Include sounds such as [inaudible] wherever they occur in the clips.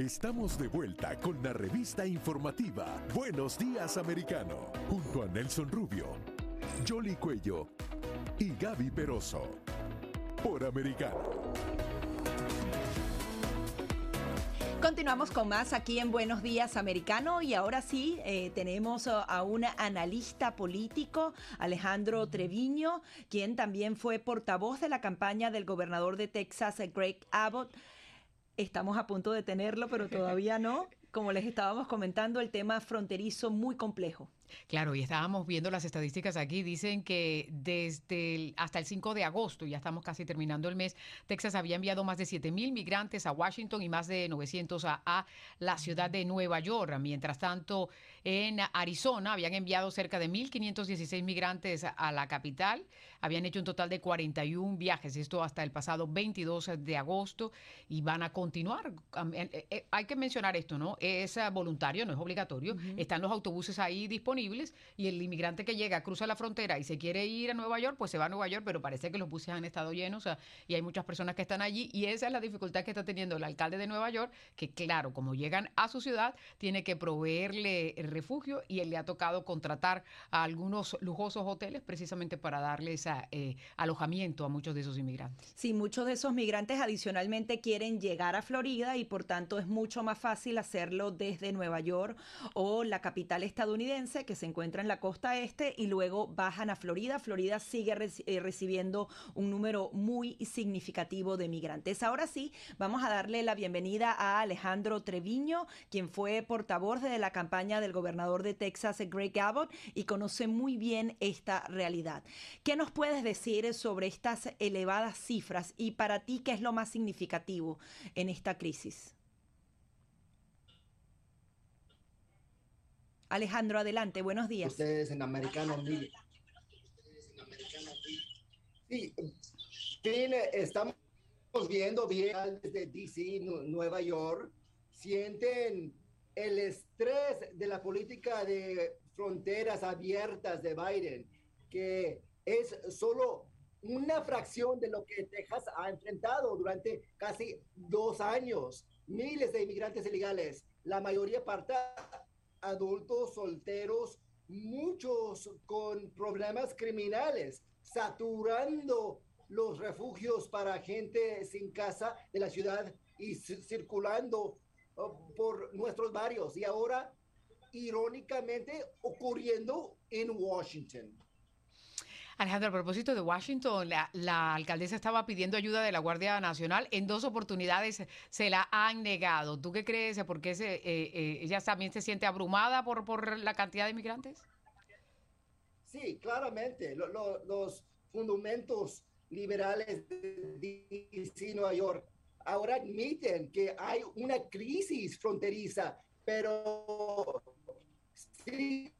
Estamos de vuelta con la revista informativa Buenos Días Americano, junto a Nelson Rubio, Jolly Cuello y Gaby Peroso, por Americano. Continuamos con más aquí en Buenos Días Americano y ahora sí eh, tenemos a un analista político, Alejandro Treviño, quien también fue portavoz de la campaña del gobernador de Texas, Greg Abbott. Estamos a punto de tenerlo, pero todavía no. [laughs] Como les estábamos comentando, el tema fronterizo muy complejo. Claro, y estábamos viendo las estadísticas aquí, dicen que desde hasta el 5 de agosto, ya estamos casi terminando el mes, Texas había enviado más de 7 mil migrantes a Washington y más de 900 a, la ciudad de Nueva York. Mientras tanto, en Arizona habían enviado cerca de 1.516 migrantes a la capital, habían hecho un total de 41 viajes, esto hasta el pasado 22 de agosto, y van a continuar. Eh, eh, hay que mencionar esto, ¿no? Es voluntario, no es obligatorio, están los autobuses ahí disponibles y el inmigrante que llega, cruza la frontera y se quiere ir a Nueva York, pues se va a Nueva York, pero parece que los buses han estado llenos y hay muchas personas que están allí y esa es la dificultad que está teniendo el alcalde de Nueva York, que claro, como llegan a su ciudad, tiene que proveerle refugio y él le ha tocado contratar a algunos lujosos hoteles precisamente para darles eh, alojamiento a muchos de esos inmigrantes. Sí, muchos de esos migrantes adicionalmente quieren llegar a Florida y por tanto es mucho más fácil hacerlo desde Nueva York o la capital estadounidense que se encuentra en la costa este y luego bajan a Florida. Florida sigue eh, recibiendo un número muy significativo de migrantes. Ahora sí, vamos a darle la bienvenida a Alejandro Treviño, quien fue portavoz de la campaña del gobernador de Texas, Greg Abbott, y conoce muy bien esta realidad. ¿Qué nos puedes decir sobre estas elevadas cifras y para ti qué es lo más significativo en esta crisis? Alejandro, adelante, buenos días. Ustedes en Americano Sí, estamos viendo bien desde DC, Nueva York, sienten el estrés de la política de fronteras abiertas de Biden, que es solo una fracción de lo que Texas ha enfrentado durante casi dos años. Miles de inmigrantes ilegales, la mayoría parte adultos solteros, muchos con problemas criminales, saturando los refugios para gente sin casa de la ciudad y circulando oh, por nuestros barrios. Y ahora, irónicamente, ocurriendo en Washington. Alejandro, a propósito de Washington, la, alcaldesa estaba pidiendo ayuda de la Guardia Nacional. En dos oportunidades se la han negado. ¿Tú qué crees? ¿Por qué se, eh, eh, ella también se siente abrumada por, la cantidad de inmigrantes? Sí, claramente. los fundamentos liberales de DC, Nueva York, ahora admiten que hay una crisis fronteriza, pero sí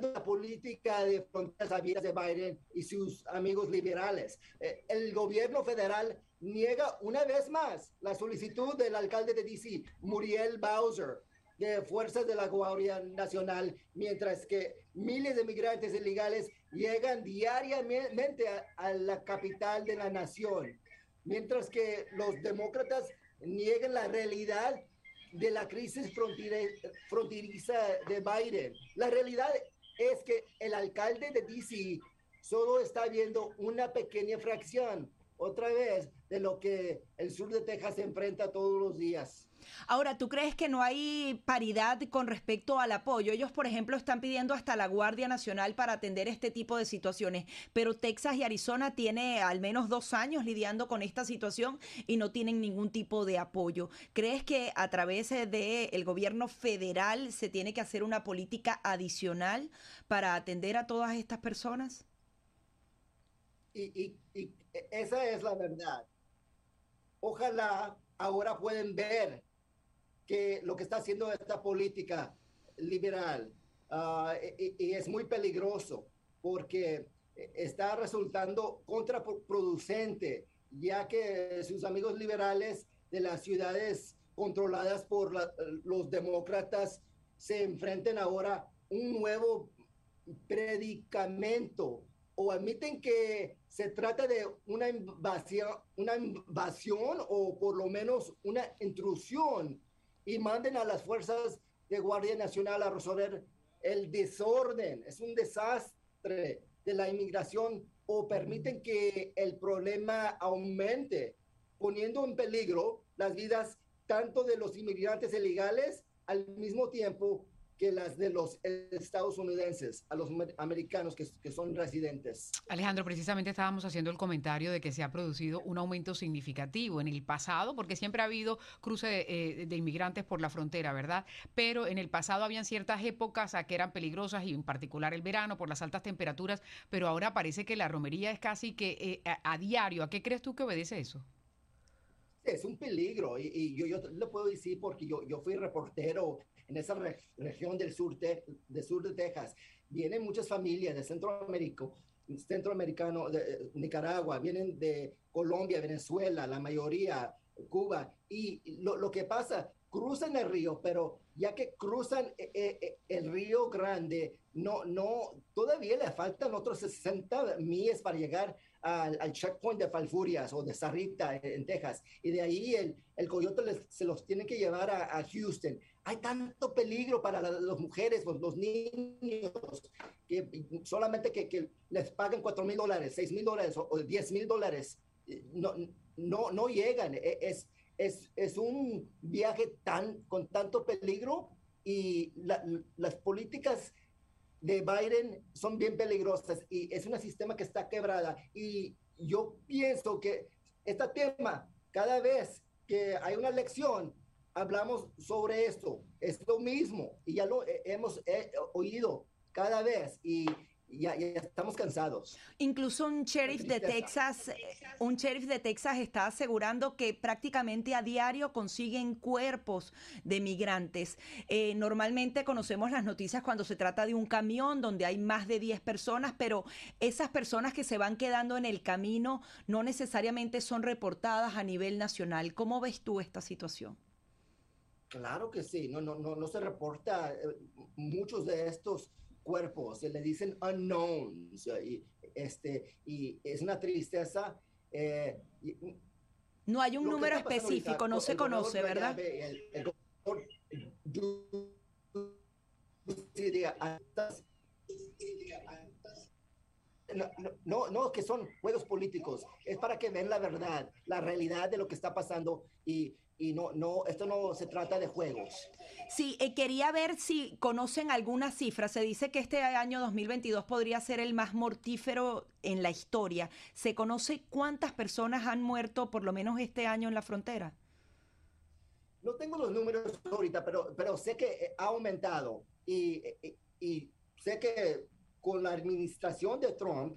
la política de fronteras abiertas de Biden y sus amigos liberales. Eh, el gobierno federal niega una vez más la solicitud del alcalde de DC, Muriel Bowser, de fuerzas de la Guardia Nacional, mientras que miles de migrantes ilegales llegan diariamente a, la capital de la nación, mientras que los demócratas niegan la realidad de la crisis fronteriza de Biden. La realidad es que el alcalde de DC solo está viendo una pequeña fracción, otra vez, de lo que el sur de Texas enfrenta todos los días. Ahora, ¿tú crees que no hay paridad con respecto al apoyo? Ellos, por ejemplo, están pidiendo hasta la Guardia Nacional para atender este tipo de situaciones, pero Texas y Arizona tiene al menos dos años lidiando con esta situación y no tienen ningún tipo de apoyo. ¿Crees que a través del gobierno federal se tiene que hacer una política adicional para atender a todas estas personas? Y esa es la verdad. Ojalá ahora pueden ver que lo que está haciendo esta política liberal ah, y, es muy peligroso porque está resultando contraproducente, ya que sus amigos liberales de las ciudades controladas por los demócratas se enfrenten ahora un nuevo predicamento o admiten que se trata de una invasión, una invasión o por lo menos una intrusión y manden a las fuerzas de Guardia Nacional a resolver el desorden. Es un desastre de la inmigración o permiten que el problema aumente, poniendo en peligro las vidas tanto de los inmigrantes ilegales al mismo tiempo que las de los estadounidenses, a los americanos que, son residentes. Alejandro, precisamente estábamos haciendo el comentario de que se ha producido un aumento significativo en el pasado, porque siempre ha habido cruce de, eh, de inmigrantes por la frontera, ¿verdad? Pero en el pasado habían ciertas épocas a que eran peligrosas y en particular el verano por las altas temperaturas, pero ahora parece que la romería es casi que eh, a, diario. ¿A qué crees tú que obedece eso? es un peligro y, yo, yo lo puedo decir porque yo, yo fui reportero en esa región del sur de, sur de Texas. Vienen muchas familias de Centroamérica, centroamericano, de Nicaragua, vienen de Colombia, Venezuela, la mayoría, Cuba. Y lo, lo que pasa, cruzan el río, pero ya que cruzan eh, eh, eh, el río Grande, no, no, todavía le faltan otros 60 millas para llegar al, checkpoint de Falfurias o de Sarrita en, Texas. Y de ahí el, el coyote se los tiene que llevar a, Houston. Hay tanto peligro para las mujeres, los, los, niños, que solamente que, que les paguen 4 mil dólares, 6 mil dólares o, o 10 mil dólares, no, no, no llegan. E, es, es, es un viaje tan, con tanto peligro y las políticas de Biden son bien peligrosas y es un sistema que está quebrada. Y yo pienso que este tema, cada vez que hay una elección, hablamos sobre esto. Es lo mismo y ya lo hemos oído cada vez. Y ya, estamos cansados. Incluso un sheriff de Texas, un sheriff de Texas está asegurando que prácticamente a diario consiguen cuerpos de migrantes. Eh, normalmente conocemos las noticias cuando se trata de un camión donde hay más de 10 personas, pero esas personas que se van quedando en el camino no necesariamente son reportadas a nivel nacional. ¿Cómo ves tú esta situación? Claro que sí, no, no, no, no se reporta eh, muchos de estos cuerpos, se le dicen unknowns, y, este, y es una tristeza. Eh, no hay un número específico, no se conoce, ¿verdad? no, no, no, que son juegos políticos, es para que vean la verdad, la realidad de lo que está pasando y, y no, no, esto no se trata de juegos. Sí, eh, quería ver si conocen alguna cifra. Se dice que este año 2022 podría ser el más mortífero en la historia. ¿Se conoce cuántas personas han muerto por lo menos este año en la frontera? No tengo los números ahorita, pero, pero sé que eh, ha aumentado y, y, y sé que con la administración de Trump,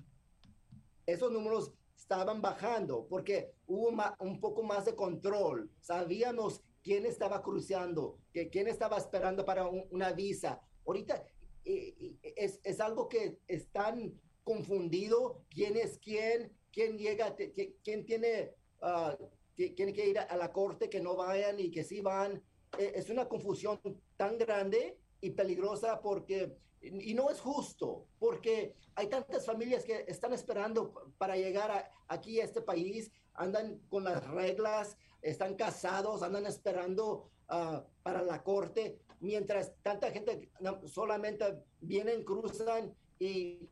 esos números estaban bajando porque hubo un poco más de control. Sabíamos quién estaba cruzando, que quién estaba esperando para una visa. Ahorita eh, eh, es, es, algo que están confundido quién es quién, quién llega, quién tiene, uh, tiene que ir a la corte, que no vayan y que sí van. Eh, es una confusión tan grande y peligrosa porque y no es justo, porque hay tantas familias que están esperando para llegar aquí a este país, andan con las reglas, están casados, andan esperando ah, para la corte, mientras tanta gente solamente vienen, cruzan y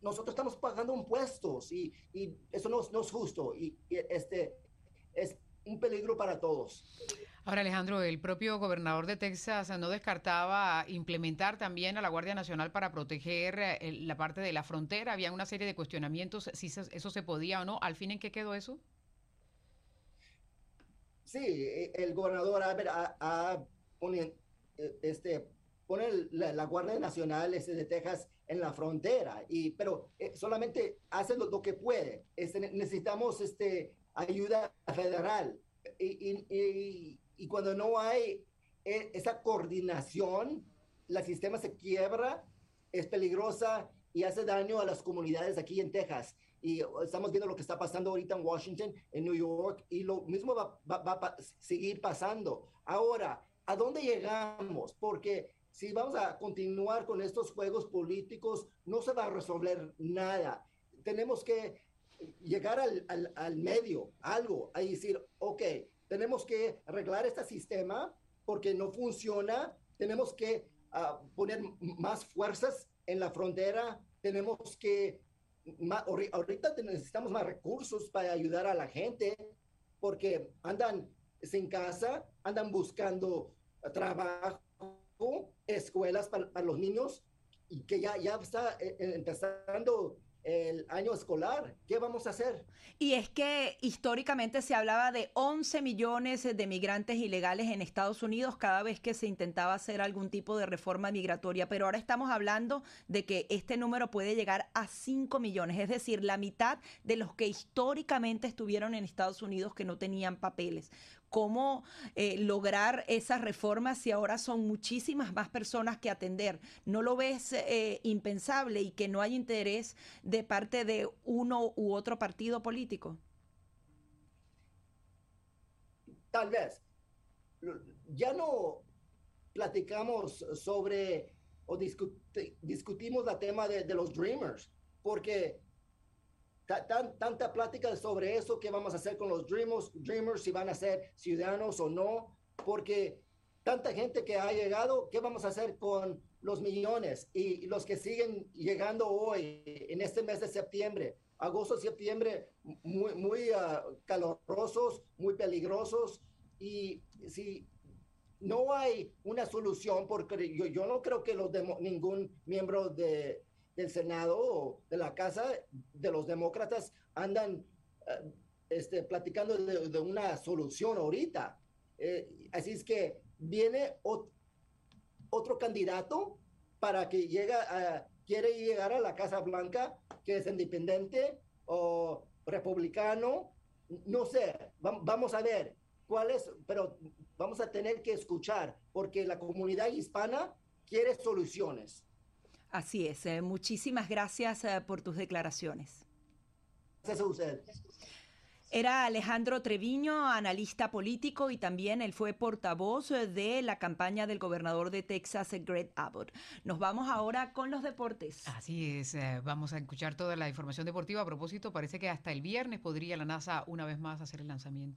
nosotros estamos pagando impuestos y, eso no, no, es justo y, y este es un peligro para todos. Ahora, Alejandro, el propio gobernador de Texas no descartaba implementar también a la Guardia Nacional para proteger eh, la parte de la frontera. Había una serie de cuestionamientos si eso se podía o no. ¿Al fin en qué quedó eso? Sí, e, el gobernador ha, pone, e, este, la, Guardia Nacional este, de Texas en la frontera, y, pero eh, solamente hace lo, que puede. Este, necesitamos este, ayuda federal. y cuando no hay eh, esa coordinación, el sistema se quiebra, es peligrosa y hace daño a las comunidades aquí en Texas. Y estamos viendo lo que está pasando ahorita en Washington, en New York, y lo mismo va, a seguir pasando. Ahora, ¿a dónde llegamos? Porque si vamos a continuar con estos juegos políticos, no se va a resolver nada. tenemos que llegar al, al, al medio, algo, a decir, ok, tenemos que arreglar este sistema porque no funciona, tenemos que uh, poner más fuerzas en la frontera, tenemos que, más, ahorita necesitamos más recursos para ayudar a la gente, porque andan sin casa, andan buscando trabajo, escuelas para, para los niños, y que ya, ya está eh, empezando el año escolar. ¿Qué vamos a hacer? Y es que históricamente se hablaba de 11 millones de migrantes ilegales en Estados Unidos cada vez que se intentaba hacer algún tipo de reforma migratoria, pero ahora estamos hablando de que este número puede llegar a 5 millones, es decir, la mitad de los que históricamente estuvieron en Estados Unidos que no tenían papeles cómo eh, lograr esas reformas si ahora son muchísimas más personas que atender. ¿No lo ves eh, impensable y que no hay interés de parte de uno u otro partido político? Tal vez. Ya no platicamos sobre o discutimos el tema de los Dreamers, porque tan, tanta plática sobre eso, qué vamos a hacer con los dreamers, dreamers, si van a ser ciudadanos o no, porque tanta gente que ha llegado, ¿qué vamos a hacer con los millones y los que siguen llegando hoy en este mes de septiembre? Agosto, septiembre, muy, muy uh, calorosos, muy peligrosos. Y si no hay una solución, porque yo, yo no creo que los ningún miembro de, del Senado o de la Casa de los Demócratas andan uh, este, platicando de, una solución ahorita. Eh, así es que viene ot otro candidato para que llegue a, quiere llegar a la Casa Blanca, que es independiente o republicano, no sé, va vamos a ver cuál es, pero vamos a tener que escuchar, porque la comunidad hispana quiere soluciones. Así es. Eh, muchísimas gracias eh, por tus declaraciones. Gracias a usted. Era Alejandro Treviño, analista político y también él fue portavoz eh, de la campaña del gobernador de Texas, Greg Abbott. Nos vamos ahora con los deportes. Así es, vamos a escuchar toda la información deportiva. A propósito, parece que hasta el viernes podría la NASA una vez más hacer el lanzamiento.